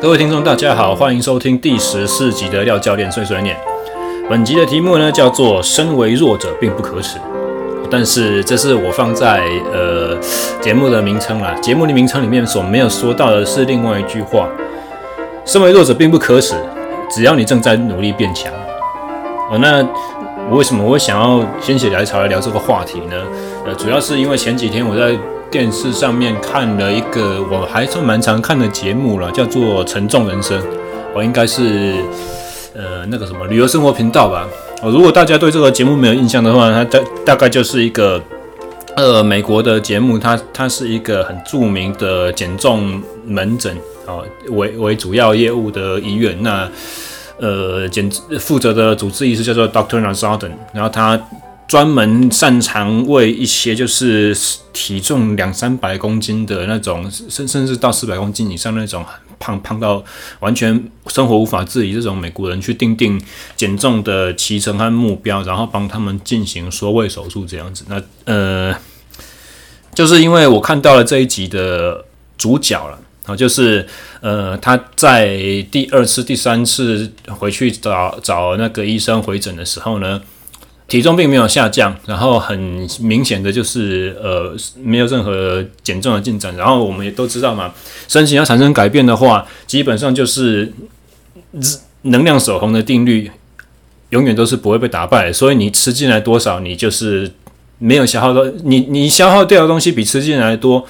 各位听众，大家好，欢迎收听第十四集的廖教练碎碎念。本集的题目呢叫做“身为弱者并不可耻”，但是这是我放在呃节目的名称啦。节目的名称里面所没有说到的是另外一句话：“身为弱者并不可耻，只要你正在努力变强。”哦，那我为什么我想要心血来潮来聊这个话题呢？呃，主要是因为前几天我在。电视上面看了一个我还算蛮常看的节目了，叫做《沉重人生》，我应该是呃那个什么旅游生活频道吧。哦，如果大家对这个节目没有印象的话，它大大概就是一个呃美国的节目，它它是一个很著名的减重门诊啊为为主要业务的医院。那呃减负责的主治医师叫做 Doctor Nazaden，然后他。专门擅长为一些就是体重两三百公斤的那种，甚甚至到四百公斤以上那种胖胖到完全生活无法自理这种美国人去定定减重的期程和目标，然后帮他们进行缩胃手术这样子。那呃，就是因为我看到了这一集的主角了，就是呃他在第二次、第三次回去找找那个医生回诊的时候呢。体重并没有下降，然后很明显的就是呃没有任何减重的进展。然后我们也都知道嘛，身形要产生改变的话，基本上就是能量守恒的定律，永远都是不会被打败。所以你吃进来多少，你就是没有消耗到你你消耗掉的东西比吃进来多，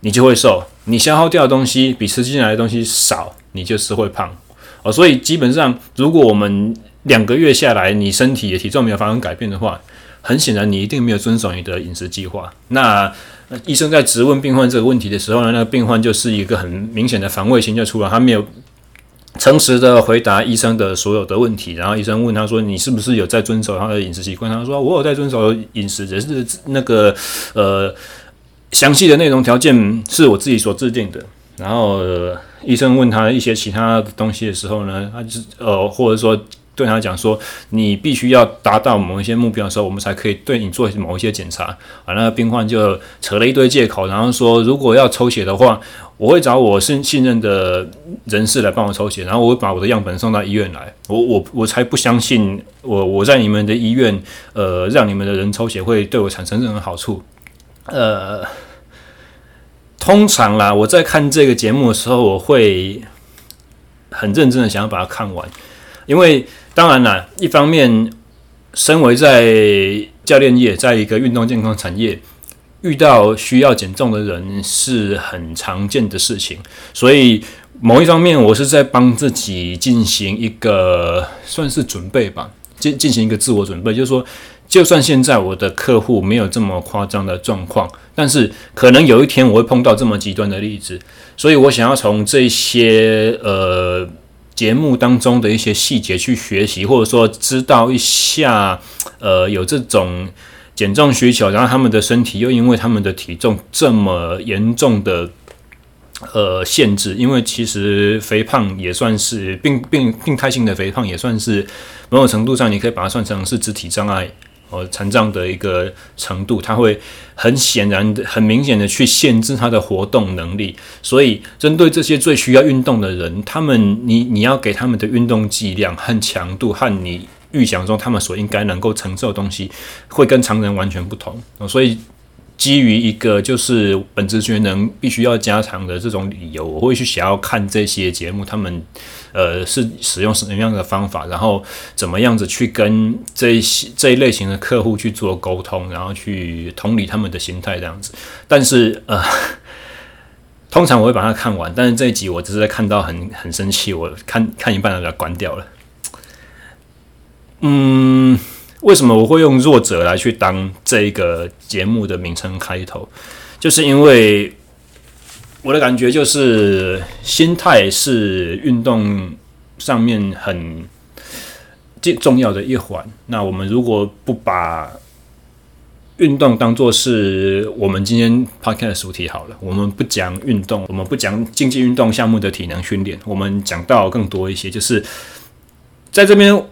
你就会瘦；你消耗掉的东西比吃进来的东西少，你就是会胖。哦，所以基本上如果我们两个月下来，你身体的体重没有发生改变的话，很显然你一定没有遵守你的饮食计划。那医生在质问病患这个问题的时候呢，那个病患就是一个很明显的防卫心就出来，他没有诚实的回答医生的所有的问题。然后医生问他说：“你是不是有在遵守他的饮食习惯？”他说：“我有在遵守饮食，只是那个呃详细的内容条件是我自己所制定的。”然后、医生问他一些其他东西的时候呢，他就呃或者说。对他讲说，你必须要达到某一些目标的时候，我们才可以对你做某一些检查。啊，那个病患就扯了一堆借口，然后说，如果要抽血的话，我会找我信信任的人士来帮我抽血，然后我会把我的样本送到医院来。我我我才不相信我我在你们的医院，呃，让你们的人抽血会对我产生任何好处。呃，通常啦，我在看这个节目的时候，我会很认真的想要把它看完，因为。当然了，一方面，身为在教练业，在一个运动健康产业，遇到需要减重的人是很常见的事情。所以，某一方面，我是在帮自己进行一个算是准备吧，进进行一个自我准备，就是说，就算现在我的客户没有这么夸张的状况，但是可能有一天我会碰到这么极端的例子，所以我想要从这些呃。节目当中的一些细节去学习，或者说知道一下，呃，有这种减重需求，然后他们的身体又因为他们的体重这么严重的呃限制，因为其实肥胖也算是病病病态性的肥胖，也算是某种程度上，你可以把它算成是肢体障碍。呃，残障的一个程度，它会很显然、很明显的去限制他的活动能力。所以，针对这些最需要运动的人，他们你你要给他们的运动剂量和强度，和你预想中他们所应该能够承受的东西，会跟常人完全不同。所以。基于一个就是本职学能必须要加强的这种理由，我会去想要看这些节目，他们呃是使用什么样的方法，然后怎么样子去跟这一些这一类型的客户去做沟通，然后去同理他们的心态这样子。但是呃，通常我会把它看完，但是这一集我只是在看到很很生气，我看看一半就把它关掉了。嗯。为什么我会用弱者来去当这一个节目的名称开头？就是因为我的感觉就是心态是运动上面很重要的一环。那我们如果不把运动当做是我们今天 podcast 的主题好了，我们不讲运动，我们不讲竞技运动项目的体能训练，我们讲到更多一些，就是在这边。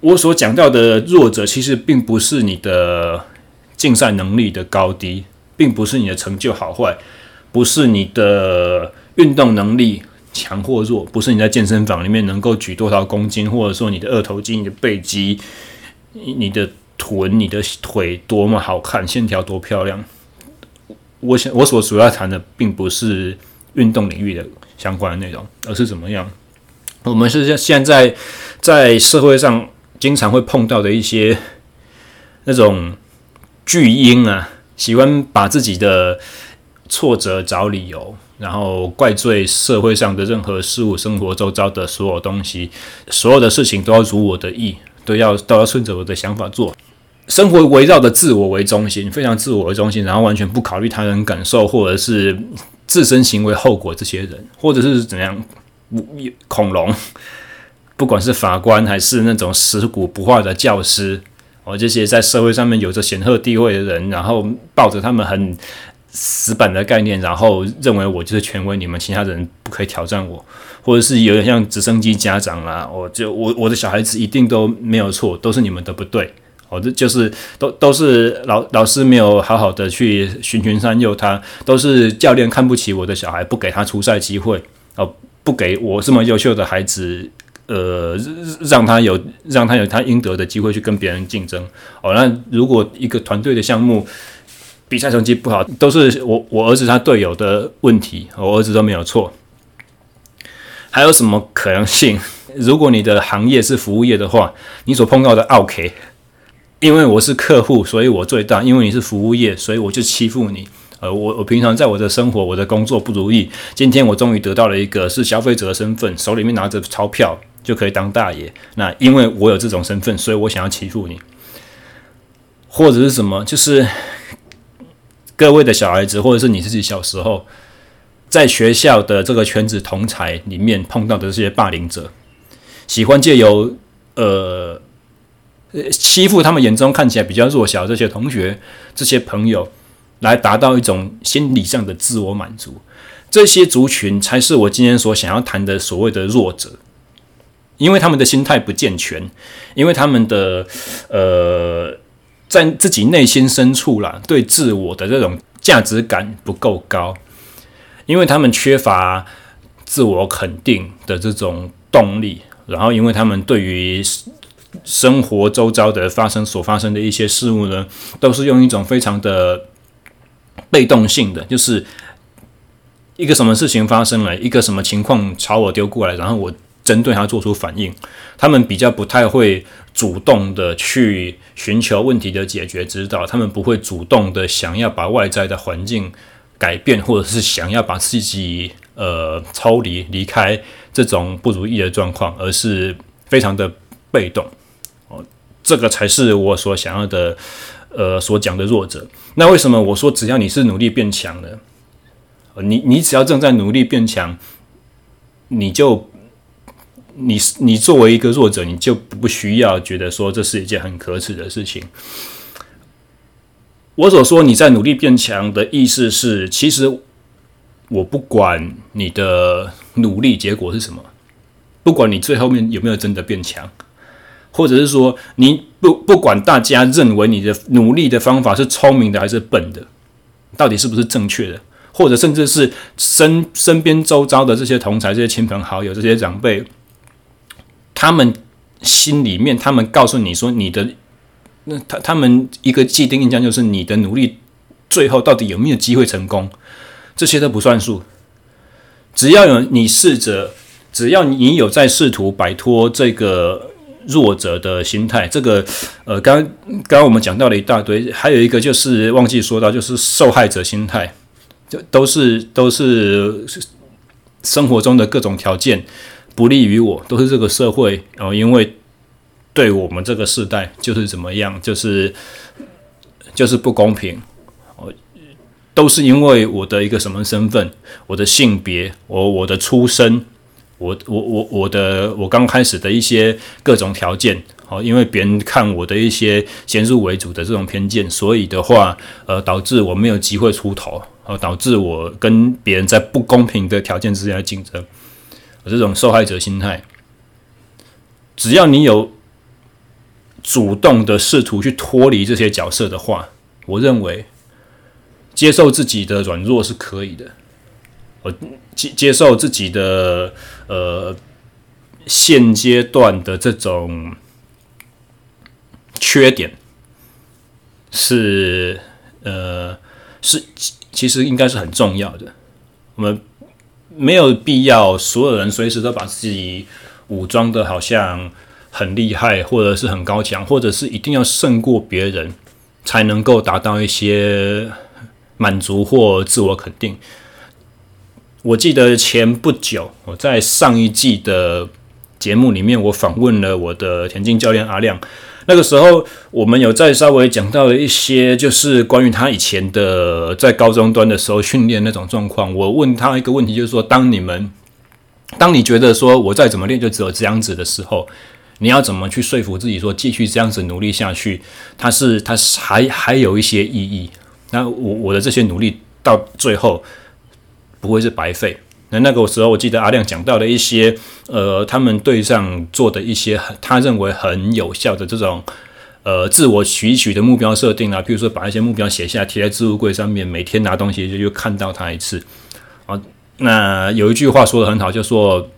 我所讲到的弱者，其实并不是你的竞赛能力的高低，并不是你的成就好坏，不是你的运动能力强或弱，不是你在健身房里面能够举多少公斤，或者说你的二头肌、你的背肌、你的臀、你的腿多么好看，线条多漂亮。我想，我所主要谈的并不是运动领域的相关的内容，而是怎么样。我们是现在在社会上经常会碰到的一些那种巨婴啊，喜欢把自己的挫折找理由，然后怪罪社会上的任何事物、生活周遭的所有东西，所有的事情都要如我的意，都要都要顺着我的想法做。生活围绕着自我为中心，非常自我为中心，然后完全不考虑他人感受或者是自身行为后果。这些人，或者是怎样？恐龙，不管是法官还是那种食古不化的教师，哦，这些在社会上面有着显赫地位的人，然后抱着他们很死板的概念，然后认为我就是权威，你们其他人不可以挑战我，或者是有点像直升机家长啦，我就我我的小孩子一定都没有错，都是你们的不对，哦，这就是都都是老老师没有好好的去循循善诱他，都是教练看不起我的小孩，不给他出赛机会，哦。不给我这么优秀的孩子，呃，让他有让他有他应得的机会去跟别人竞争。哦，那如果一个团队的项目比赛成绩不好，都是我我儿子他队友的问题，我儿子都没有错。还有什么可能性？如果你的行业是服务业的话，你所碰到的奥客，因为我是客户，所以我最大；因为你是服务业，所以我就欺负你。呃，我我平常在我的生活、我的工作不如意，今天我终于得到了一个是消费者的身份，手里面拿着钞票就可以当大爷。那因为我有这种身份，所以我想要欺负你，或者是什么？就是各位的小孩子，或者是你自己小时候在学校的这个圈子同才里面碰到的这些霸凌者，喜欢借由呃欺负他们眼中看起来比较弱小这些同学、这些朋友。来达到一种心理上的自我满足，这些族群才是我今天所想要谈的所谓的弱者，因为他们的心态不健全，因为他们的呃，在自己内心深处啦，对自我的这种价值感不够高，因为他们缺乏自我肯定的这种动力，然后因为他们对于生活周遭的发生所发生的一些事物呢，都是用一种非常的。被动性的，就是一个什么事情发生了，一个什么情况朝我丢过来，然后我针对他做出反应。他们比较不太会主动的去寻求问题的解决之道，他们不会主动的想要把外在的环境改变，或者是想要把自己呃抽离离开这种不如意的状况，而是非常的被动。哦，这个才是我所想要的。呃，所讲的弱者，那为什么我说只要你是努力变强的，你你只要正在努力变强，你就你你作为一个弱者，你就不需要觉得说这是一件很可耻的事情。我所说你在努力变强的意思是，其实我不管你的努力结果是什么，不管你最后面有没有真的变强。或者是说，你不不管大家认为你的努力的方法是聪明的还是笨的，到底是不是正确的，或者甚至是身身边周遭的这些同才、这些亲朋好友、这些长辈，他们心里面，他们告诉你说，你的那他他们一个既定印象就是你的努力最后到底有没有机会成功，这些都不算数。只要有你试着，只要你有在试图摆脱这个。弱者的心态，这个呃，刚刚刚我们讲到了一大堆，还有一个就是忘记说到，就是受害者心态，就都是都是生活中的各种条件不利于我，都是这个社会哦，因为对我们这个世代就是怎么样，就是就是不公平哦，都是因为我的一个什么身份，我的性别，我我的出身。我我我我的我刚开始的一些各种条件，好，因为别人看我的一些先入为主的这种偏见，所以的话，呃，导致我没有机会出头，好，导致我跟别人在不公平的条件之下竞争，这种受害者心态，只要你有主动的试图去脱离这些角色的话，我认为接受自己的软弱是可以的。我接接受自己的呃现阶段的这种缺点，是呃是其实应该是很重要的。我们没有必要所有人随时都把自己武装的好像很厉害，或者是很高强，或者是一定要胜过别人才能够达到一些满足或自我肯定。我记得前不久，我在上一季的节目里面，我访问了我的田径教练阿亮。那个时候，我们有再稍微讲到了一些，就是关于他以前的在高中端的时候训练那种状况。我问他一个问题，就是说，当你们，当你觉得说我再怎么练就只有这样子的时候，你要怎么去说服自己说继续这样子努力下去？他是，他还还有一些意义。那我我的这些努力到最后。不会是白费。那那个时候，我记得阿亮讲到了一些，呃，他们队上做的一些他认为很有效的这种，呃，自我取取的目标设定啊，比如说把一些目标写下来贴在置物柜上面，每天拿东西就就看到它一次。啊，那有一句话说的很好，就说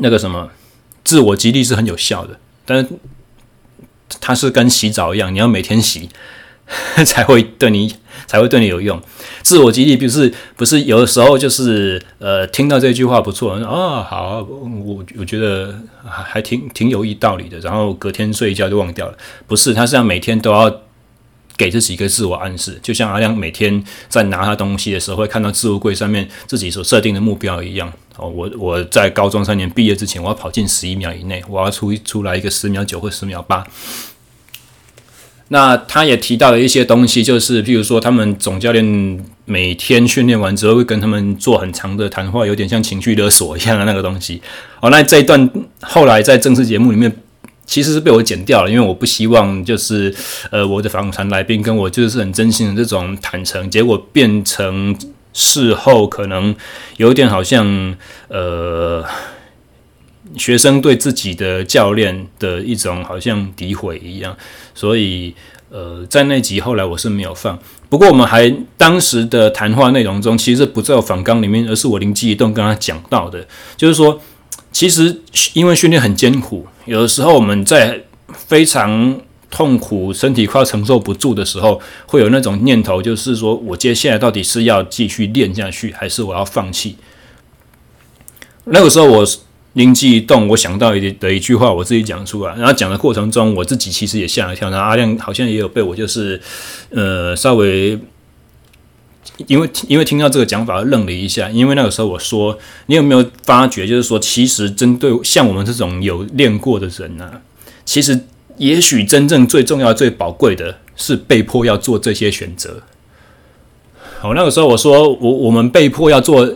那个什么，自我激励是很有效的，但是它是跟洗澡一样，你要每天洗。才会对你才会对你有用，自我激励不是不是有的时候就是呃听到这句话不错啊、哦、好我我觉得还挺挺有意道理的，然后隔天睡一觉就忘掉了，不是他是要每天都要给自己一个自我暗示，就像阿亮每天在拿他东西的时候会看到置物柜上面自己所设定的目标一样哦，我我在高中三年毕业之前我要跑进十一秒以内，我要出出来一个十秒九或十秒八。那他也提到了一些东西，就是譬如说，他们总教练每天训练完之后会跟他们做很长的谈话，有点像情绪勒索一样的那个东西。哦，那这一段后来在正式节目里面其实是被我剪掉了，因为我不希望就是呃我的访谈来宾跟我就是很真心的这种坦诚，结果变成事后可能有点好像呃。学生对自己的教练的一种好像诋毁一样，所以呃，在那集后来我是没有放。不过我们还当时的谈话内容中，其实不在访纲里面，而是我灵机一动跟他讲到的，就是说，其实因为训练很艰苦，有的时候我们在非常痛苦、身体快要承受不住的时候，会有那种念头，就是说我接下来到底是要继续练下去，还是我要放弃？那个时候我。灵机一动，我想到一的一句话，我自己讲出来。然后讲的过程中，我自己其实也吓了一跳。然后阿亮好像也有被我就是，呃，稍微因为因为听到这个讲法愣了一下。因为那个时候我说，你有没有发觉，就是说，其实针对像我们这种有练过的人呢、其实也许真正最重要、最宝贵的是被迫要做这些选择。好，那个时候我说，我我们被迫要做，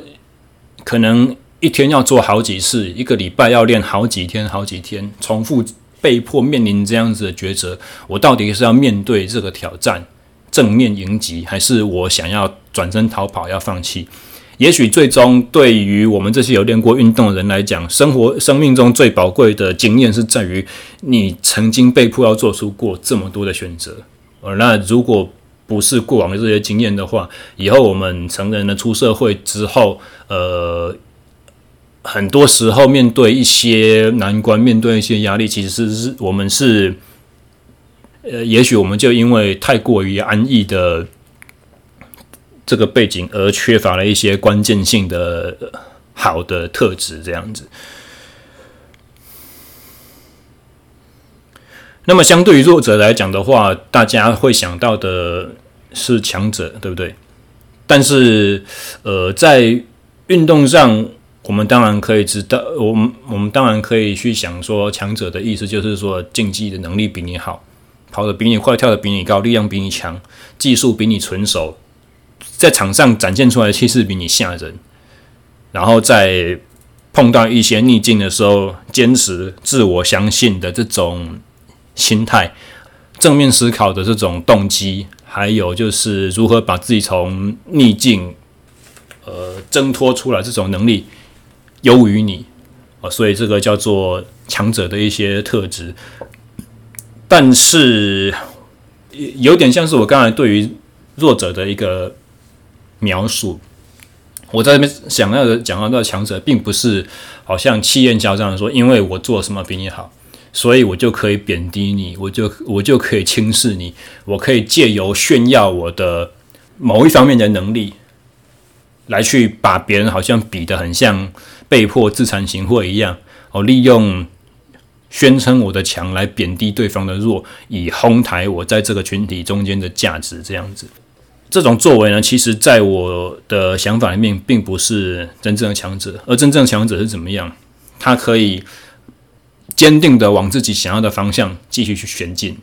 可能。一天要做好几次，一个礼拜要练好几天、好几天，重复被迫面临这样子的抉择。我到底是要面对这个挑战，正面迎击，还是我想要转身逃跑，要放弃？也许最终对于我们这些有练过运动的人来讲，生活生命中最宝贵的经验是在于你曾经被迫要做出过这么多的选择。而那如果不是过往的这些经验的话，以后我们成人了出社会之后，呃。很多时候，面对一些难关，面对一些压力，其实是我们是，呃，也许我们就因为太过于安逸的这个背景，而缺乏了一些关键性的好的特质，这样子。那么，相对于弱者来讲的话，大家会想到的是强者，对不对？但是，呃，在运动上。我们当然可以知道，我们我们当然可以去想说，强者的意思就是说，竞技的能力比你好，跑得比你快，跳得比你高，力量比你强，技术比你纯熟，在场上展现出来的气势比你吓人，然后在碰到一些逆境的时候，坚持自我相信的这种心态，正面思考的这种动机，还有就是如何把自己从逆境呃挣脱出来这种能力。优于你啊，所以这个叫做强者的一些特质，但是有点像是我刚才对于弱者的一个描述。我在这边想要的讲到的强者，并不是好像气焰嚣张的说，因为我做什么比你好，所以我就可以贬低你，我就我就可以轻视你，我可以借由炫耀我的某一方面的能力，来去把别人好像比得很像被迫自惭形秽一样，哦，利用宣称我的强来贬低对方的弱，以哄抬我在这个群体中间的价值，这样子。这种作为呢，其实在我的想法里面，并不是真正的强者。而真正的强者是怎么样？他可以坚定的往自己想要的方向继续去前进，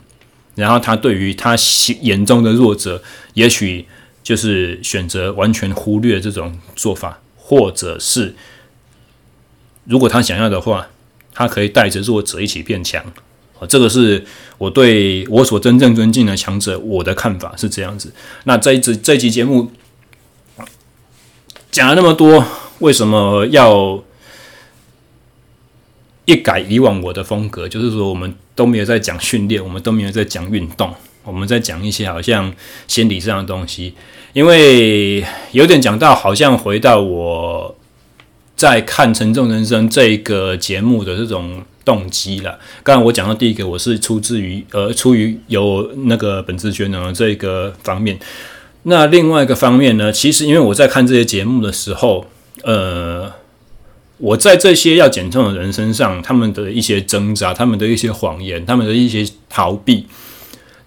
然后他对于他眼中的弱者，也许就是选择完全忽略这种做法，或者是如果他想要的话，他可以带着弱者一起变强。啊，这个是我对我所真正尊敬的强者，我的看法是这样子。那这一集这一集节目讲了那么多，为什么要一改以往我的风格？就是说，我们都没有在讲训练，我们都没有在讲运动，我们在讲一些好像心理上的东西。因为有点讲到，好像回到我在看《沉重人生》这个节目的这种。动机了。刚才我讲到第一个，我是出自于呃，出于有那个本质学能这个方面。那另外一个方面呢，其实因为我在看这些节目的时候，呃，我在这些要减重的人身上，他们的一些挣扎，他们的一些谎言，他们的一些逃避，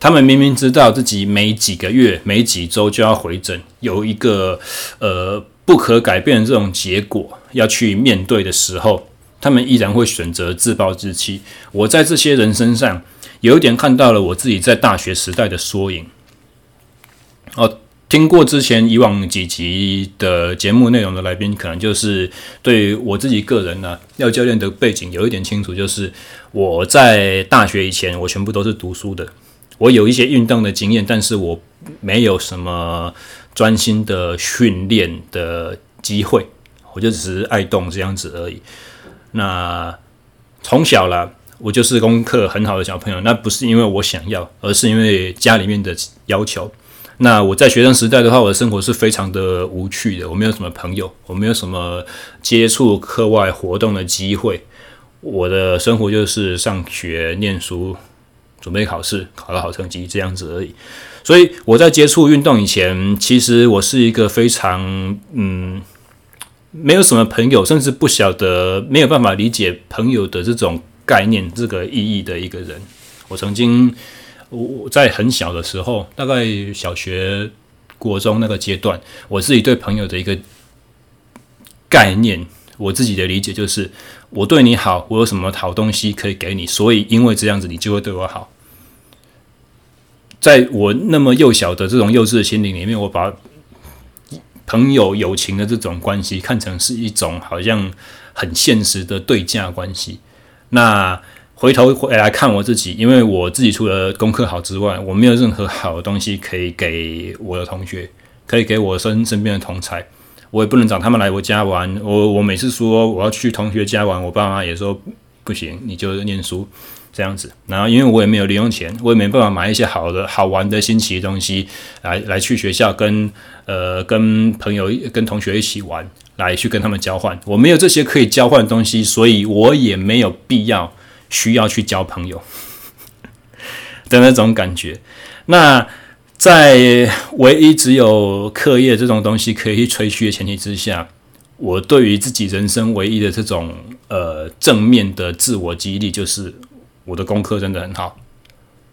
他们明明知道自己每几个月、每几周就要回诊，有一个呃不可改变的这种结果要去面对的时候。他们依然会选择自暴自弃。我在这些人身上有一点看到了我自己在大学时代的缩影。哦，听过之前以往几集的节目内容的来宾，可能就是对我自己个人呢、廖教练的背景有一点清楚。就是我在大学以前，我全部都是读书的。我有一些运动的经验，但是我没有什么专心的训练的机会，我就只是爱动这样子而已。那从小啦，我就是功课很好的小朋友。那不是因为我想要，而是因为家里面的要求。那我在学生时代的话，我的生活是非常的无趣的。我没有什么朋友，我没有什么接触课外活动的机会。我的生活就是上学、念书、准备考试，考个好成绩这样子而已。所以我在接触运动以前，其实我是一个非常嗯。没有什么朋友，甚至不晓得，没有办法理解朋友的这种概念、这个意义的一个人。我曾经我在很小的时候，大概小学、国中那个阶段，我自己对朋友的一个概念，我自己的理解就是：我对你好，我有什么好东西可以给你，所以因为这样子，你就会对我好。在我那么幼小的这种幼稚的心灵里面，我把。朋友友情的这种关系，看成是一种好像很现实的对价关系。那回头回来看我自己，因为我自己除了功课好之外，我没有任何好的东西可以给我的同学，可以给我身身边的同才。我也不能找他们来我家玩。我我每次说我要去同学家玩，我爸妈也说不行，你就念书。这样子，然后因为我也没有零用钱，我也没办法买一些好的好玩的新奇的东西来来去学校跟呃跟朋友跟同学一起玩，来去跟他们交换。我没有这些可以交换的东西，所以我也没有必要需要去交朋友 的那种感觉。那在唯一只有课业这种东西可以去吹嘘的前提之下，我对于自己人生唯一的这种呃正面的自我激励就是。我的功课真的很好，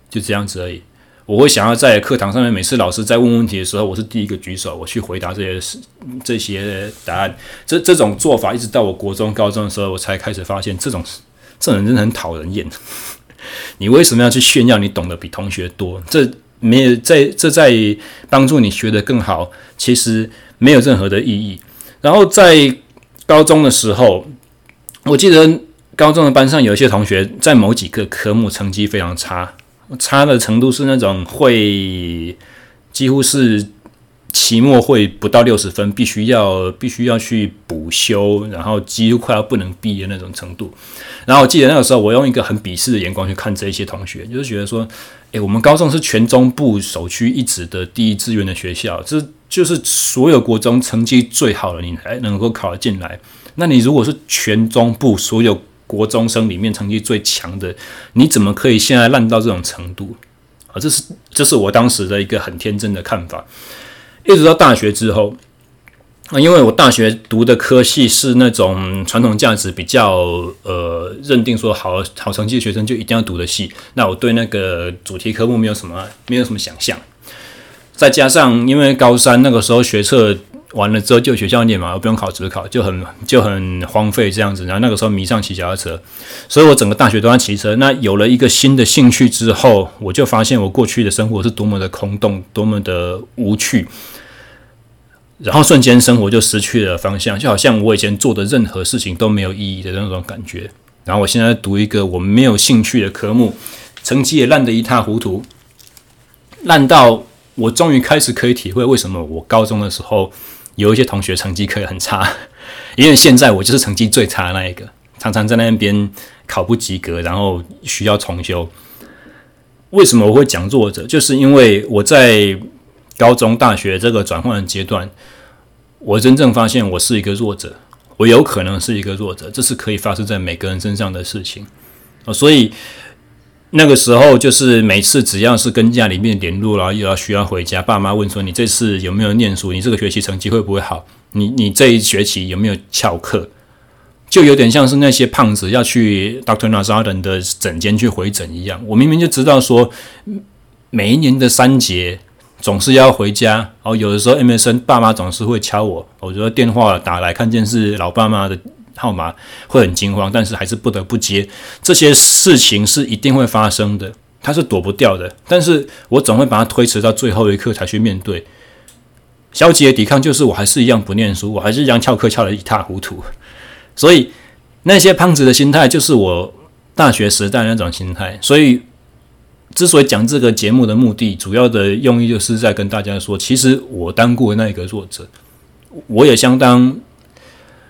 就这样子而已。我会想要在课堂上面，每次老师在问问题的时候，我是第一个举手，我去回答这些事、这些答案。这这种做法，一直到我国中、高中的时候，我才开始发现，这种这种人真的很讨人厌。你为什么要去炫耀你懂得比同学多？这没有在这在帮助你学得更好，其实没有任何的意义。然后在高中的时候，我记得。高中的班上有一些同学在某几个科目成绩非常差，差的程度是那种会几乎是期末会不到六十分，必须要必须要去补修，然后几乎快要不能毕业那种程度。然后我记得那个时候，我用一个很鄙视的眼光去看这一些同学，就是觉得说，诶，我们高中是全中部首屈一指的第一志愿的学校，这就是所有国中成绩最好的，你才能够考得进来。那你如果是全中部所有国中生里面成绩最强的，你怎么可以现在烂到这种程度？啊，这是这是我当时的一个很天真的看法。一直到大学之后，啊，因为我大学读的科系是那种传统价值比较呃认定说好好成绩的学生就一定要读的系，那我对那个主题科目没有什么没有什么想象。再加上因为高三那个时候学测。完了之后就学校念嘛，我不用考职考，就很就很荒废这样子。然后那个时候迷上骑脚踏车，所以我整个大学都在骑车。那有了一个新的兴趣之后，我就发现我过去的生活是多么的空洞，多么的无趣。然后瞬间生活就失去了方向，就好像我以前做的任何事情都没有意义的那种感觉。然后我现在读一个我没有兴趣的科目，成绩也烂得一塌糊涂，烂到我终于开始可以体会为什么我高中的时候。有一些同学成绩可以很差，因为现在我就是成绩最差的那一个，常常在那边考不及格，然后需要重修。为什么我会讲弱者？就是因为我在高中、大学这个转换的阶段，我真正发现我是一个弱者，我有可能是一个弱者，这是可以发生在每个人身上的事情啊，所以。那个时候就是每次只要是跟家里面联络，然后又要需要回家，爸妈问说，你这次有没有念书？你这个学期成绩会不会好？你你这一学期有没有翘课？就有点像是那些胖子要去 Dr. Nazarin 的诊间去回诊一样。我明明就知道说，每一年的三节总是要回家，然后有的时候 MSN 爸妈总是会敲我，我觉得电话打来看见是老爸妈的。号码会很惊慌，但是还是不得不接。这些事情是一定会发生的，它是躲不掉的。但是我总会把它推迟到最后一刻才去面对。消极的抵抗就是我还是一样不念书，我还是一样翘课翘得一塌糊涂。所以那些胖子的心态就是我大学时代那种心态。所以之所以讲这个节目的目的，主要的用意就是在跟大家说，其实我当过那个弱者，我也相当。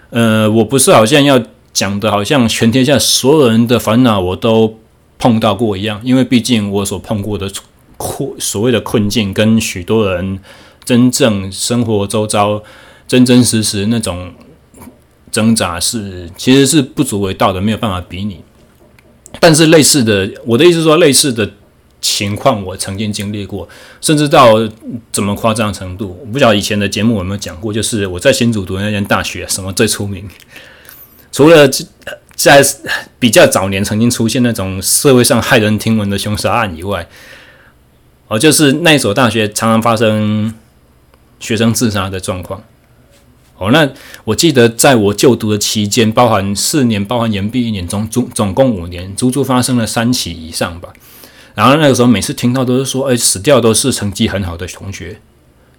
呃，我不是好像要讲的，好像全天下所有人的烦恼我都碰到过一样，因为毕竟我所碰过的困所谓的困境，跟许多人真正生活周遭真真实实那种挣扎是其实是不足为道的，没有办法比拟。但是类似的，我的意思说，类似的情况我曾经经历过，甚至到怎么夸张程度，我不晓得以前的节目有没有讲过。就是我在新竹读的那间大学，什么最出名？除了在比较早年曾经出现那种社会上骇人听闻的凶杀案以外，哦，就是那所大学常常发生学生自杀的状况。哦，那我记得在我就读的期间，包含四年，包含延毕一年，总总总共五年，足足发生了三起以上吧。然后那个时候，每次听到都是说，哎，死掉都是成绩很好的同学，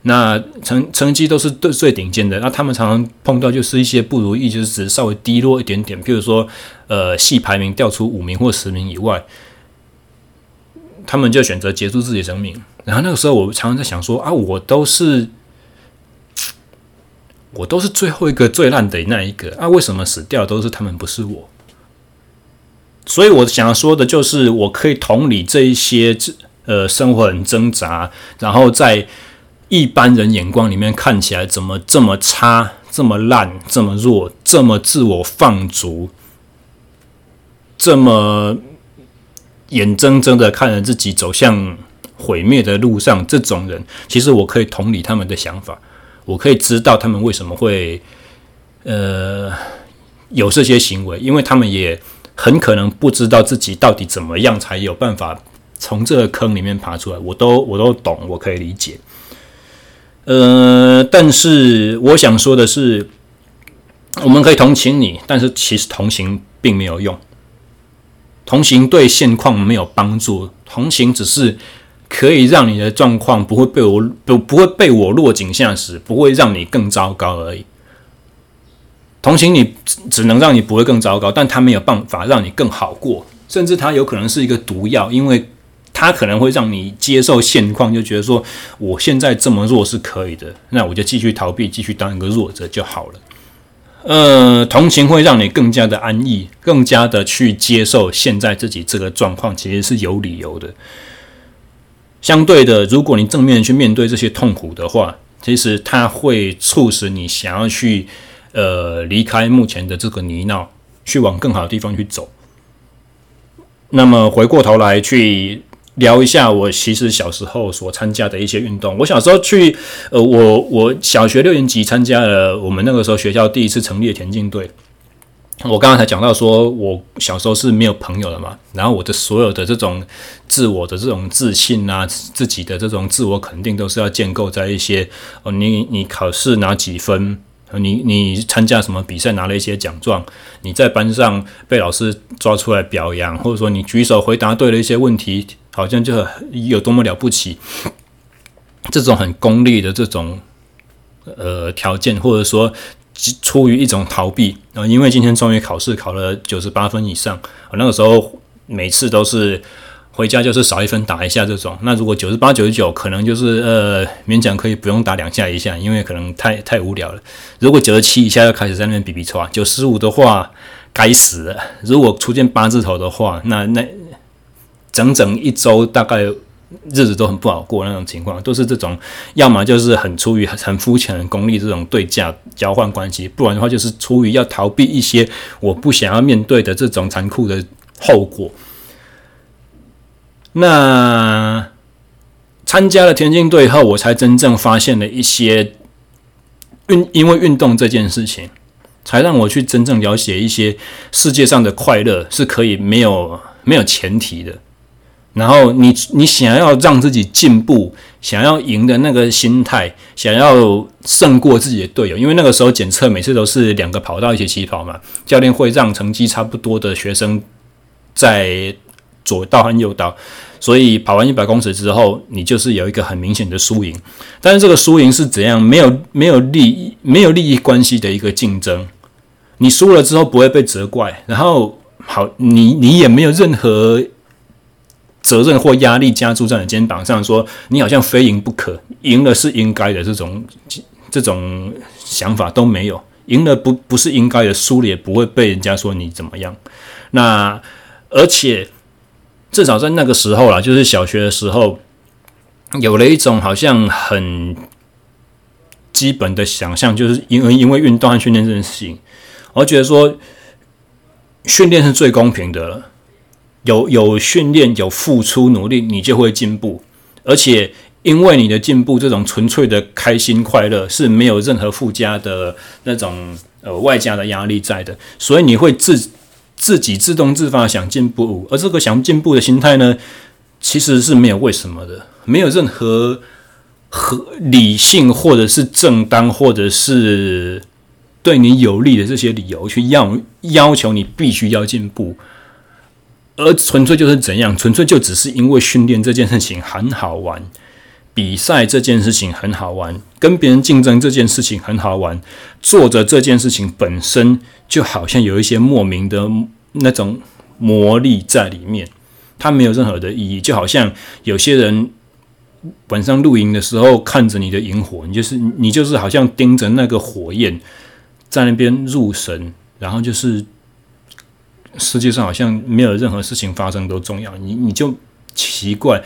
那成成绩都是最最顶尖的。那他们常常碰到就是一些不如意，就是只是稍微低落一点点，譬如说，呃，系排名掉出五名或十名以外，他们就选择结束自己的生命。然后那个时候，我常常在想说，啊，我都是，我都是最后一个最烂的那一个，啊，为什么死掉都是他们，不是我？所以我想说的就是，我可以同理这一些呃生活很挣扎，然后在一般人眼光里面看起来怎么这么差、这么烂、这么弱、这么自我放逐、这么眼睁睁的看着自己走向毁灭的路上，这种人，其实我可以同理他们的想法，我可以知道他们为什么会呃有这些行为，因为他们也。很可能不知道自己到底怎么样才有办法从这个坑里面爬出来，我都我都懂，我可以理解。呃，但是我想说的是，我们可以同情你，但是其实同情并没有用，同情对现况没有帮助，同情只是可以让你的状况不会被我不不会被我落井下石，不会让你更糟糕而已。同情你只能让你不会更糟糕，但他没有办法让你更好过，甚至他有可能是一个毒药，因为它可能会让你接受现况，就觉得说我现在这么弱是可以的，那我就继续逃避，继续当一个弱者就好了。呃，同情会让你更加的安逸，更加的去接受现在自己这个状况，其实是有理由的。相对的，如果你正面去面对这些痛苦的话，其实它会促使你想要去呃离开目前的这个泥淖，去往更好的地方去走。那么回过头来去。聊一下我其实小时候所参加的一些运动。我小时候去，呃，我我小学六年级参加了我们那个时候学校第一次成立的田径队。我刚刚才讲到说，我小时候是没有朋友的嘛，然后我的所有的这种自我的这种自信啊，自己的这种自我肯定都是要建构在一些哦，你你考试拿几分。你你参加什么比赛拿了一些奖状？你在班上被老师抓出来表扬，或者说你举手回答对了一些问题，好像就有多么了不起。这种很功利的这种呃条件，或者说出于一种逃避啊，因为今天终于考试考了九十八分以上，那个时候每次都是。回家就是少一分打一下这种，那如果九十八、九十九，可能就是呃勉强可以不用打两下一下，因为可能太太无聊了。如果九十七以下，就开始在那边比比错。九十五的话，该死了。如果出现八字头的话，那那整整一周大概日子都很不好过那种情况，都是这种，要么就是很出于很肤浅的功利这种对价交换关系，不然的话就是出于要逃避一些我不想要面对的这种残酷的后果。那参加了田径队以后，我才真正发现了一些运，因为运动这件事情，才让我去真正了解一些世界上的快乐是可以没有没有前提的。然后你你想要让自己进步，想要赢的那个心态，想要胜过自己的队友，因为那个时候检测每次都是两个跑道一起起跑嘛，教练会让成绩差不多的学生在左道和右道。所以跑完一百公尺之后，你就是有一个很明显的输赢。但是这个输赢是怎样？没有没有利益没有利益关系的一个竞争。你输了之后不会被责怪，然后好，你你也没有任何责任或压力加注在你肩膀上，说你好像非赢不可，赢了是应该的这种这种想法都没有。赢了不不是应该的，输了也不会被人家说你怎么样。那而且。至少在那个时候啦，就是小学的时候，有了一种好像很基本的想象，就是因为因为运动和训练这件事情，我觉得说训练是最公平的了。有有训练，有付出努力，你就会进步。而且因为你的进步，这种纯粹的开心快乐是没有任何附加的那种呃外加的压力在的，所以你会自。自己自动自发想进步，而这个想进步的心态呢，其实是没有为什么的，没有任何合理性或者是正当或者是对你有利的这些理由去要要求你必须要进步，而纯粹就是怎样，纯粹就只是因为训练这件事情很好玩，比赛这件事情很好玩，跟别人竞争这件事情很好玩，做着这件事情本身。就好像有一些莫名的那种魔力在里面，它没有任何的意义。就好像有些人晚上露营的时候，看着你的萤火，你就是你就是好像盯着那个火焰在那边入神，然后就是世界上好像没有任何事情发生都重要。你你就奇怪，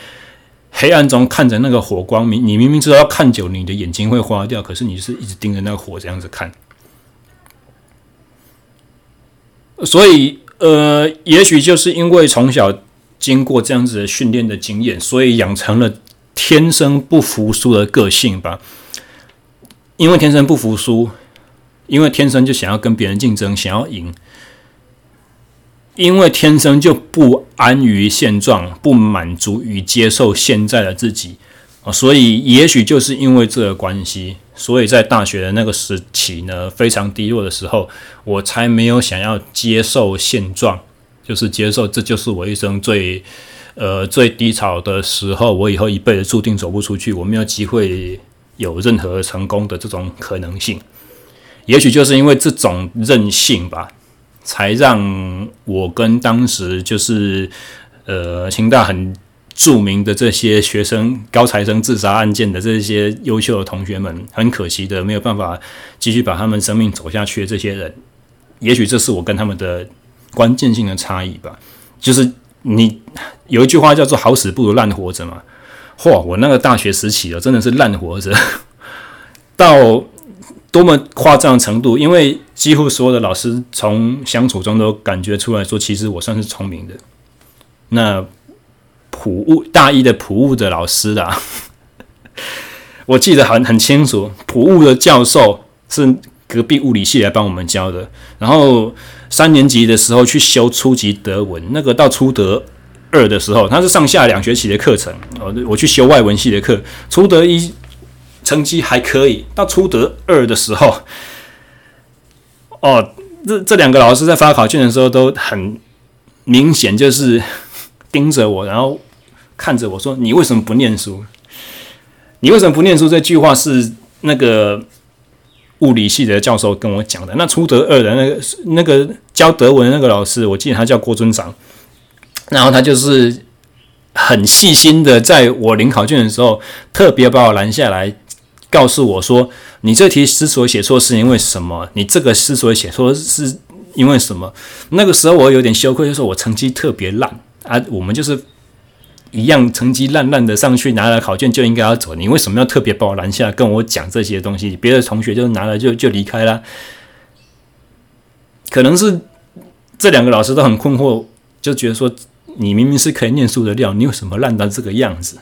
黑暗中看着那个火光明，你明明知道要看久，你的眼睛会花掉，可是你是一直盯着那个火这样子看。所以，呃，也许就是因为从小经过这样子的训练的经验，所以养成了天生不服输的个性吧。因为天生不服输，因为天生就想要跟别人竞争，想要赢，因为天生就不安于现状，不满足于接受现在的自己啊。所以，也许就是因为这个关系。所以在大学的那个时期呢，非常低落的时候，我才没有想要接受现状，就是接受这就是我一生最呃最低潮的时候，我以后一辈子注定走不出去，我没有机会有任何成功的这种可能性。也许就是因为这种任性吧，才让我跟当时就是呃清大很著名的这些学生高材生自杀案件的这些优秀的同学们，很可惜的没有办法继续把他们生命走下去的这些人，也许这是我跟他们的关键性的差异吧。就是你有一句话叫做“好死不如烂活着”嘛。嚯，我那个大学时期的真的是烂活着，到多么夸张的程度？因为几乎所有的老师从相处中都感觉出来说，其实我算是聪明的。那。普物大一的普物的老师啦，我记得很很清楚，普物的教授是隔壁物理系来帮我们教的。然后三年级的时候去修初级德文，那个到初德二的时候，他是上下两学期的课程。我，我去修外文系的课，初德一成绩还可以，到初德二的时候，哦，这这两个老师在发考卷的时候都很明显就是盯着我，然后。看着我说：“你为什么不念书？你为什么不念书？”这句话是那个物理系的教授跟我讲的。那初德二的那个那个教德文那个老师，我记得他叫郭尊长。然后他就是很细心的，在我领考卷的时候，特别把我拦下来，告诉我说：“你这题之所以写错，是因为什么？你这个之所以写错，是因为什么？”那个时候我有点羞愧，就说我成绩特别烂啊。我们就是。一样成绩烂烂的上去拿了考卷就应该要走，你为什么要特别把我拦下跟我讲这些东西？别的同学就拿了就就离开了。可能是这两个老师都很困惑，就觉得说你明明是可以念书的料，你为什么烂到这个样子？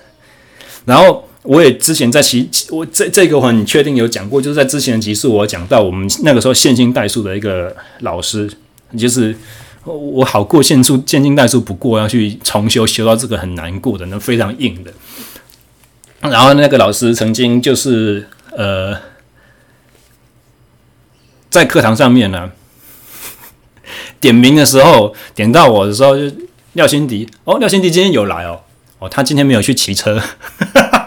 然后我也之前在其我这这个话你确定有讲过，就是在之前的集数我讲到我们那个时候线性代数的一个老师，就是。我好过线数，线性代数不过要去重修，修到这个很难过的，那非常硬的。然后那个老师曾经就是呃，在课堂上面呢，点名的时候点到我的时候，就廖新迪哦，廖新迪今天有来哦，哦，他今天没有去骑车。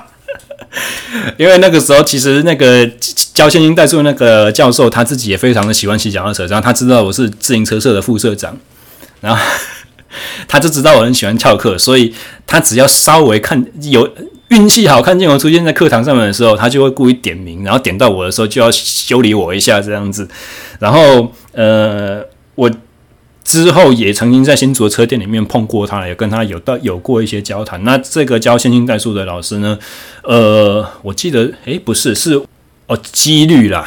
因为那个时候，其实那个教线性代数那个教授他自己也非常的喜欢骑脚踏车，然后他知道我是自行车社的副社长，然后 他就知道我很喜欢翘课，所以他只要稍微看有运气好，看见我出现在课堂上面的时候，他就会故意点名，然后点到我的时候就要修理我一下这样子，然后呃我。之后也曾经在新竹的车店里面碰过他，也跟他有到有过一些交谈。那这个教线性代数的老师呢？呃，我记得，诶，不是，是哦，几率啦。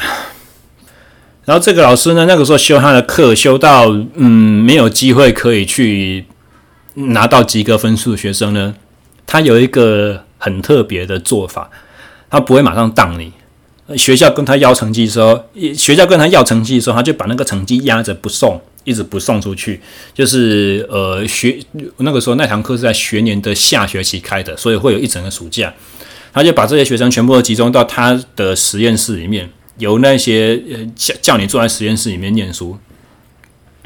然后这个老师呢，那个时候修他的课，修到嗯没有机会可以去拿到及格分数的学生呢，他有一个很特别的做法，他不会马上当你。学校跟他要成绩的时候，学校跟他要成绩的时候，他就把那个成绩压着不送。一直不送出去，就是呃学那个时候那堂课是在学年的下学期开的，所以会有一整个暑假，他就把这些学生全部都集中到他的实验室里面，由那些呃叫叫你坐在实验室里面念书，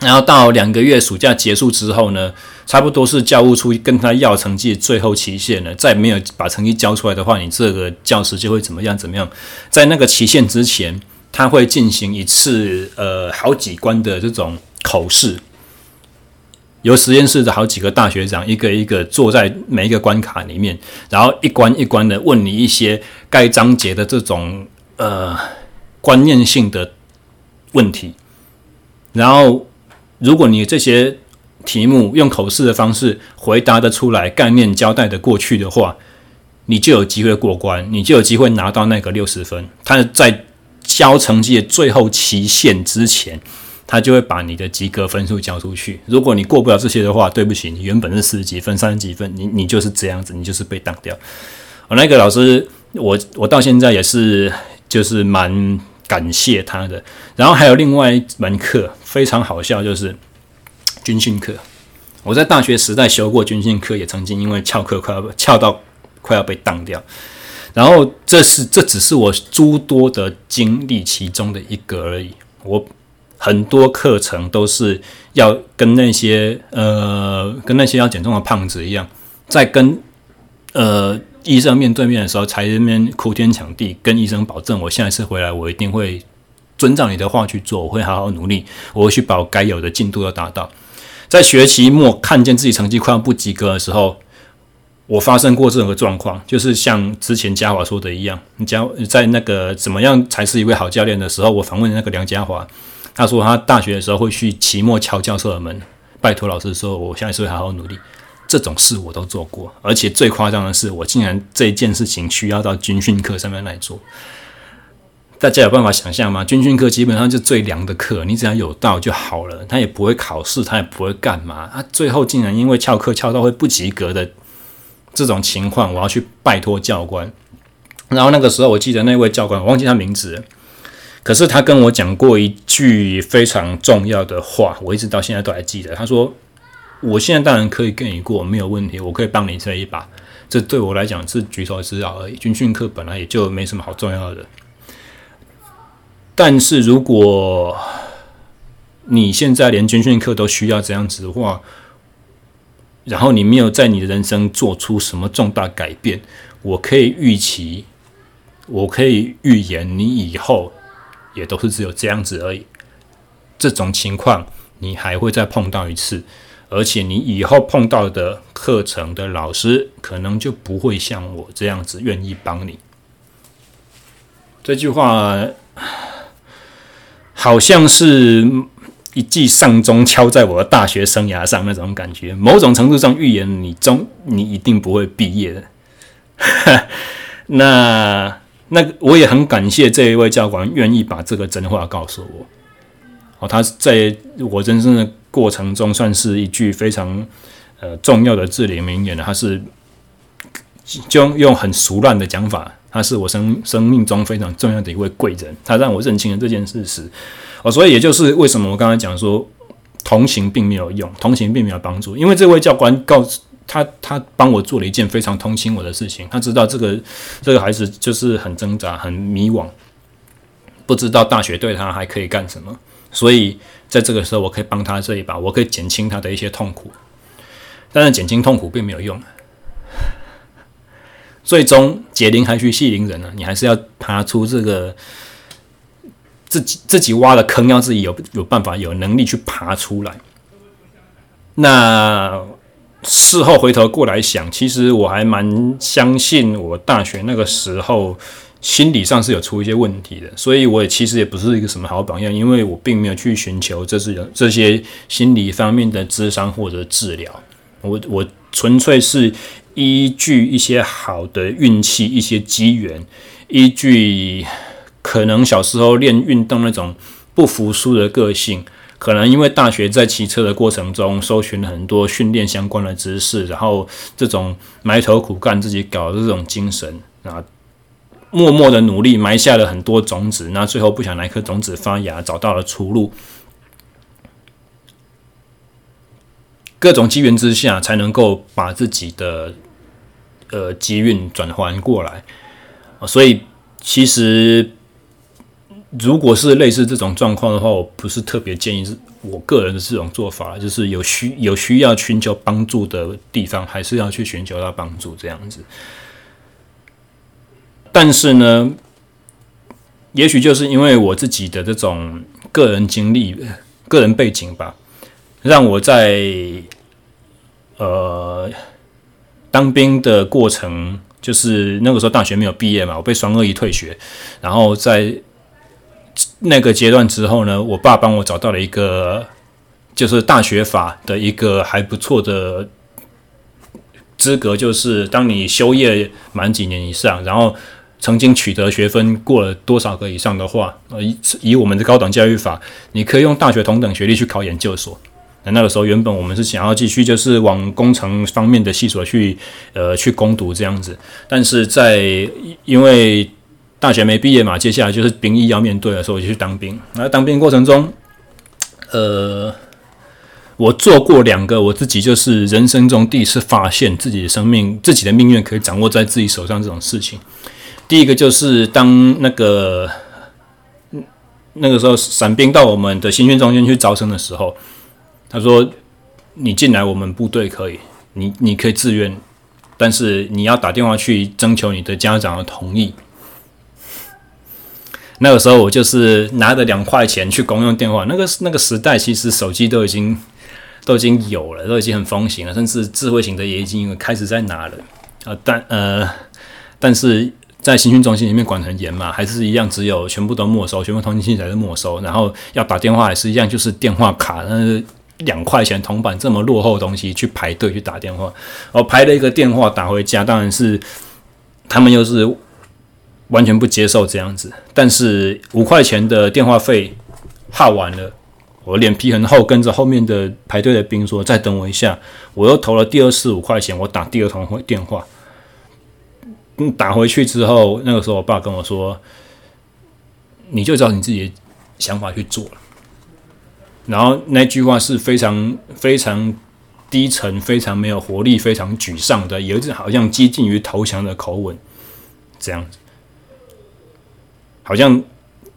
然后到两个月暑假结束之后呢，差不多是教务处跟他要成绩最后期限了，再没有把成绩交出来的话，你这个教师就会怎么样怎么样，在那个期限之前，他会进行一次呃好几关的这种。口试，由实验室的好几个大学长一个一个坐在每一个关卡里面，然后一关一关的问你一些该章节的这种呃观念性的问题，然后如果你这些题目用口试的方式回答得出来，概念交代的过去的话，你就有机会过关，你就有机会拿到那个六十分。他在交成绩的最后期限之前。他就会把你的及格分数交出去。如果你过不了这些的话，对不起，你原本是四十几分、三十几分，你你就是这样子，你就是被挡掉。我那个老师，我我到现在也是就是蛮感谢他的。然后还有另外一门课非常好笑，就是军训课。我在大学时代修过军训课，也曾经因为翘课快要翘到快要被当掉。然后这是这只是我诸多的经历其中的一个而已。我。很多课程都是要跟那些呃，跟那些要减重的胖子一样，在跟呃医生面对面的时候，才那边哭天抢地，跟医生保证，我下一次回来，我一定会遵照你的话去做，我会好好努力，我会去把我该有的进度都达到。在学期末看见自己成绩快要不及格的时候，我发生过这种个状况，就是像之前嘉华说的一样，你嘉在那个怎么样才是一位好教练的时候，我访问那个梁嘉华，他说他大学的时候会去期末敲教授的门，拜托老师说，我下一次会好好努力。这种事我都做过，而且最夸张的是，我竟然这件事情需要到军训课上面来做。大家有办法想象吗？军训课基本上就最凉的课，你只要有到就好了，他也不会考试，他也不会干嘛。他最后竟然因为翘课翘到会不及格的这种情况，我要去拜托教官。然后那个时候，我记得那位教官，我忘记他名字，可是他跟我讲过一句非常重要的话，我一直到现在都还记得。他说。我现在当然可以跟你过，没有问题，我可以帮你这一把。这对我来讲是举手之劳而已。军训课本来也就没什么好重要的。但是如果你现在连军训课都需要这样子的话，然后你没有在你的人生做出什么重大改变，我可以预期，我可以预言，你以后也都是只有这样子而已。这种情况你还会再碰到一次。而且你以后碰到的课程的老师，可能就不会像我这样子愿意帮你。这句话好像是一记丧钟敲在我的大学生涯上那种感觉，某种程度上预言你终你一定不会毕业的。那那我也很感谢这一位教官愿意把这个真话告诉我。哦，他在我人生的。过程中算是一句非常呃重要的至理名言了。他是就用很俗烂的讲法，他是我生生命中非常重要的一位贵人。他让我认清了这件事实。哦，所以也就是为什么我刚才讲说同情并没有用，同情并没有帮助，因为这位教官告诉他，他帮我做了一件非常同情我的事情。他知道这个这个孩子就是很挣扎、很迷惘，不知道大学对他还可以干什么，所以。在这个时候，我可以帮他这一把，我可以减轻他的一些痛苦。但是减轻痛苦并没有用，最终解铃还须系铃人呢。你还是要爬出这个自己自己挖的坑，要自己有有办法、有能力去爬出来。那事后回头过来想，其实我还蛮相信我大学那个时候。心理上是有出一些问题的，所以我也其实也不是一个什么好榜样，因为我并没有去寻求这是这些心理方面的咨商或者治疗，我我纯粹是依据一些好的运气、一些机缘，依据可能小时候练运动那种不服输的个性，可能因为大学在骑车的过程中搜寻了很多训练相关的知识，然后这种埋头苦干自己搞的这种精神啊。默默的努力埋下了很多种子，那最后不想来颗种子发芽，找到了出路。各种机缘之下，才能够把自己的呃机运转换过来。所以，其实如果是类似这种状况的话，我不是特别建议是我个人的这种做法，就是有需有需要寻求帮助的地方，还是要去寻求到帮助这样子。但是呢，也许就是因为我自己的这种个人经历、个人背景吧，让我在呃当兵的过程，就是那个时候大学没有毕业嘛，我被双二一退学，然后在那个阶段之后呢，我爸帮我找到了一个就是大学法的一个还不错的资格，就是当你修业满几年以上，然后。曾经取得学分过了多少个以上的话，呃，以以我们的高等教育法，你可以用大学同等学历去考研究所。那那个时候，原本我们是想要继续就是往工程方面的系所去，呃，去攻读这样子。但是在因为大学没毕业嘛，接下来就是兵役要面对的时候，我就去当兵。那当兵过程中，呃，我做过两个我自己就是人生中第一次发现自己的生命、自己的命运可以掌握在自己手上这种事情。第一个就是当那个那个时候伞兵到我们的新训中心去招生的时候，他说：“你进来我们部队可以，你你可以自愿，但是你要打电话去征求你的家长的同意。”那个时候我就是拿着两块钱去公用电话，那个那个时代其实手机都已经都已经有了，都已经很风行了，甚至智慧型的也已经开始在拿了。呃，但呃，但是在行训中心里面管很严嘛，还是一样，只有全部都没收，全部通信器材都没收，然后要打电话还是一样，就是电话卡，那是两块钱铜板这么落后的东西去排队去打电话，我排了一个电话打回家，当然是他们又是完全不接受这样子，但是五块钱的电话费耗完了。我脸皮很厚，跟着后面的排队的兵说：“再等我一下。”我又投了第二次五块钱，我打第二通电话。嗯，打回去之后，那个时候我爸跟我说：“你就照你自己的想法去做了。”然后那句话是非常非常低沉、非常没有活力、非常沮丧的，有一种好像接近于投降的口吻，这样子，好像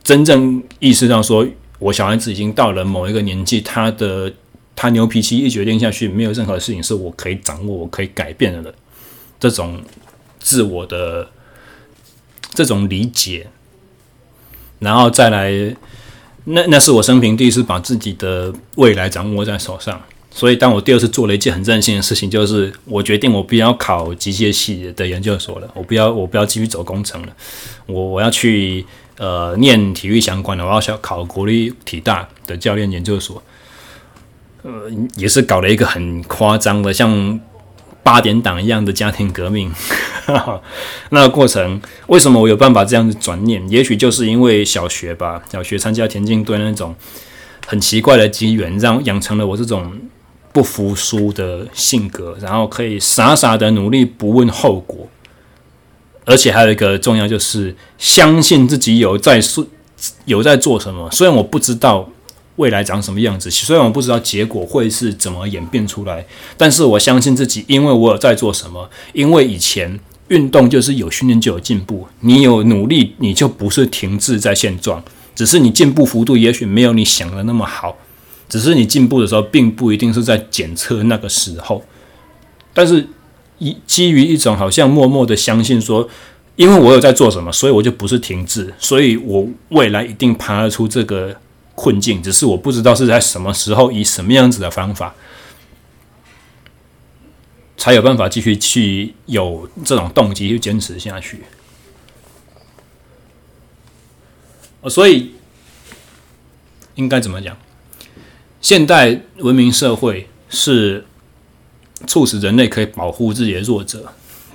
真正意识到说。我小孩子已经到了某一个年纪，他的他牛脾气一决定下去，没有任何事情是我可以掌握、我可以改变的了。这种自我的这种理解，然后再来，那那是我生平第一次把自己的未来掌握在手上。所以，当我第二次做了一件很任性的事情，就是我决定我不要考机械系的研究所了，我不要我不要继续走工程了，我我要去。呃，念体育相关的，我要想考国立体大的教练研究所，呃，也是搞了一个很夸张的，像八点档一样的家庭革命。那个过程，为什么我有办法这样子转念？也许就是因为小学吧，小学参加田径队那种很奇怪的机缘，让养成了我这种不服输的性格，然后可以傻傻的努力，不问后果。而且还有一个重要，就是相信自己有在做，有在做什么。虽然我不知道未来长什么样子，虽然我不知道结果会是怎么演变出来，但是我相信自己，因为我有在做什么。因为以前运动就是有训练就有进步，你有努力，你就不是停滞在现状，只是你进步幅度也许没有你想的那么好，只是你进步的时候，并不一定是在检测那个时候，但是。一基于一种好像默默的相信说，因为我有在做什么，所以我就不是停滞，所以我未来一定爬得出这个困境，只是我不知道是在什么时候，以什么样子的方法，才有办法继续去有这种动机去坚持下去。所以应该怎么讲？现代文明社会是。促使人类可以保护自己的弱者，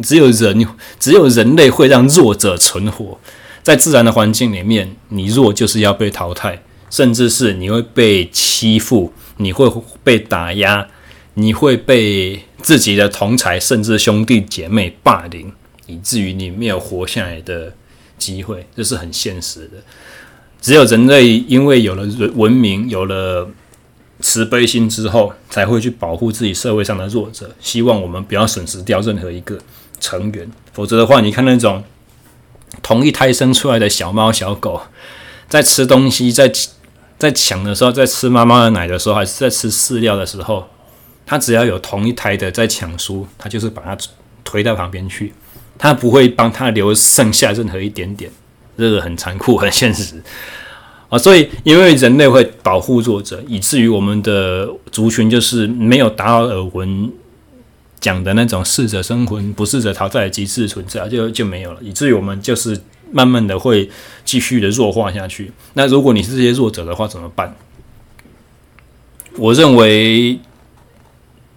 只有人，只有人类会让弱者存活。在自然的环境里面，你弱就是要被淘汰，甚至是你会被欺负，你会被打压，你会被自己的同才甚至兄弟姐妹霸凌，以至于你没有活下来的机会。这是很现实的。只有人类因为有了文明，有了。慈悲心之后，才会去保护自己社会上的弱者。希望我们不要损失掉任何一个成员，否则的话，你看那种同一胎生出来的小猫小狗，在吃东西，在在抢的时候，在吃妈妈的奶的时候，还是在吃饲料的时候，它只要有同一胎的在抢书，它就是把它推到旁边去，它不会帮它留剩下任何一点点，这个很残酷，很现实。啊，所以因为人类会保护弱者，以至于我们的族群就是没有达尔文讲的那种适者生存、不适者淘汰的机制存在，就就没有了。以至于我们就是慢慢的会继续的弱化下去。那如果你是这些弱者的话，怎么办？我认为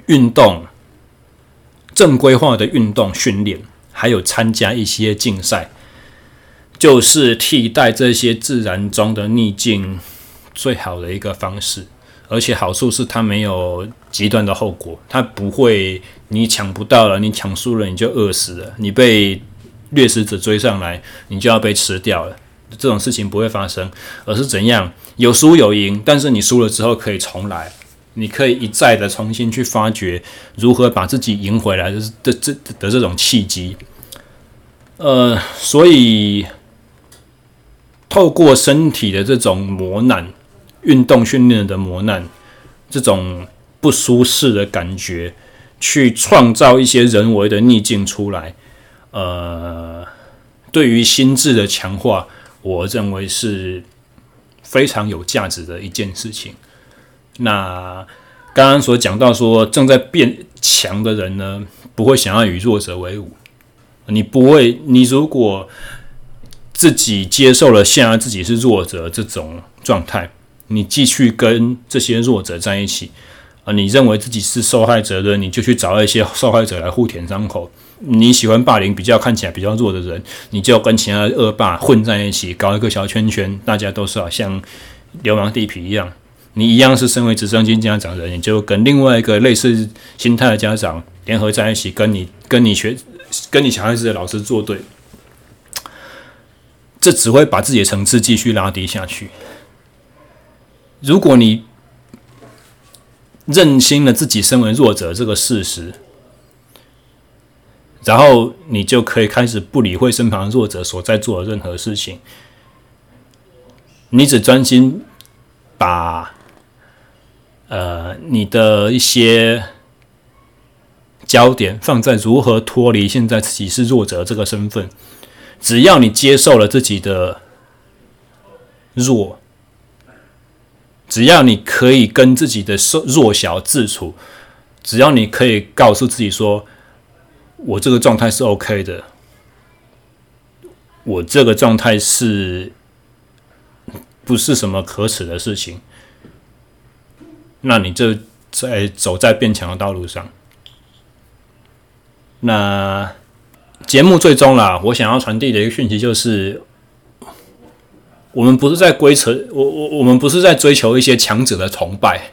运动正规化的运动训练，还有参加一些竞赛。就是替代这些自然中的逆境最好的一个方式，而且好处是它没有极端的后果，它不会你抢不到了，你抢输了你就饿死了，你被掠食者追上来，你就要被吃掉了，这种事情不会发生，而是怎样有输有赢，但是你输了之后可以重来，你可以一再的重新去发掘如何把自己赢回来的这这的这种契机，呃，所以。透过身体的这种磨难，运动训练的磨难，这种不舒适的感觉，去创造一些人为的逆境出来，呃，对于心智的强化，我认为是非常有价值的一件事情。那刚刚所讲到说，正在变强的人呢，不会想要与弱者为伍，你不会，你如果自己接受了现在自己是弱者这种状态，你继续跟这些弱者在一起啊，你认为自己是受害者的，你就去找一些受害者来互舔伤口。你喜欢霸凌比较看起来比较弱的人，你就跟其他恶霸混在一起，搞一个小圈圈，大家都是好像流氓地痞一样。你一样是身为直升机家长的人，你就跟另外一个类似心态的家长联合在一起，跟你跟你学跟你小孩子的老师作对。这只会把自己的层次继续拉低下去。如果你认清了自己身为弱者这个事实，然后你就可以开始不理会身旁弱者所在做的任何事情，你只专心把呃你的一些焦点放在如何脱离现在自己是弱者这个身份。只要你接受了自己的弱，只要你可以跟自己的弱小自处，只要你可以告诉自己说：“我这个状态是 OK 的，我这个状态是不是什么可耻的事情？”那你就在走在变强的道路上。那。节目最终啦，我想要传递的一个讯息就是，我们不是在追求我我我们不是在追求一些强者的崇拜，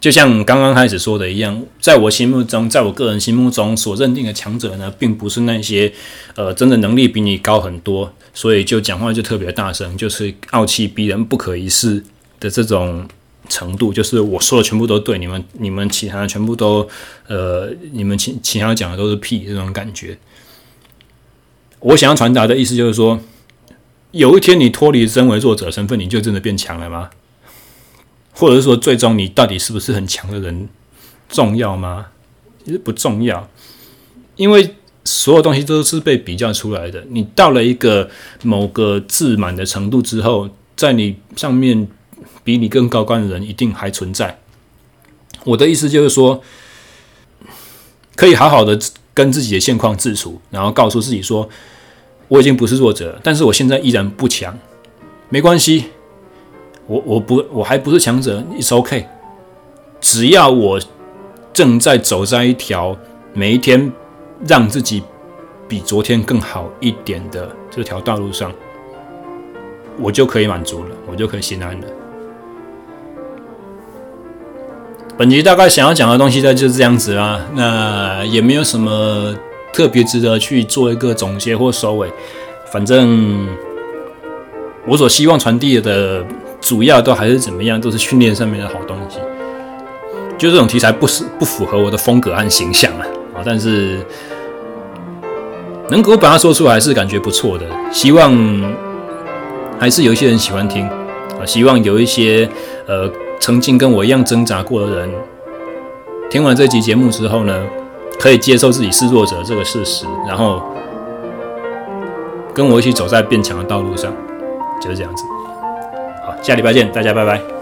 就像刚刚开始说的一样，在我心目中，在我个人心目中所认定的强者呢，并不是那些呃真的能力比你高很多，所以就讲话就特别大声，就是傲气逼人、不可一世的这种。程度就是我说的全部都对，你们你们其他的全部都呃，你们其其他讲的都是屁这种感觉。我想要传达的意思就是说，有一天你脱离身为弱者身份，你就真的变强了吗？或者是说，最终你到底是不是很强的人重要吗？其实不重要，因为所有东西都是被比较出来的。你到了一个某个自满的程度之后，在你上面。比你更高官的人一定还存在。我的意思就是说，可以好好的跟自己的现况自处，然后告诉自己说，我已经不是弱者，但是我现在依然不强，没关系，我我不我还不是强者，It's OK。只要我正在走在一条每一天让自己比昨天更好一点的这条道路上，我就可以满足了，我就可以心安了。本集大概想要讲的东西，呢就是这样子啦。那也没有什么特别值得去做一个总结或收尾。反正我所希望传递的，主要都还是怎么样，都是训练上面的好东西。就这种题材不是不符合我的风格和形象啊，但是能够把它说出来是感觉不错的。希望还是有一些人喜欢听啊，希望有一些呃。曾经跟我一样挣扎过的人，听完这集节目之后呢，可以接受自己是弱者这个事实，然后跟我一起走在变强的道路上，就是这样子。好，下礼拜见，大家拜拜。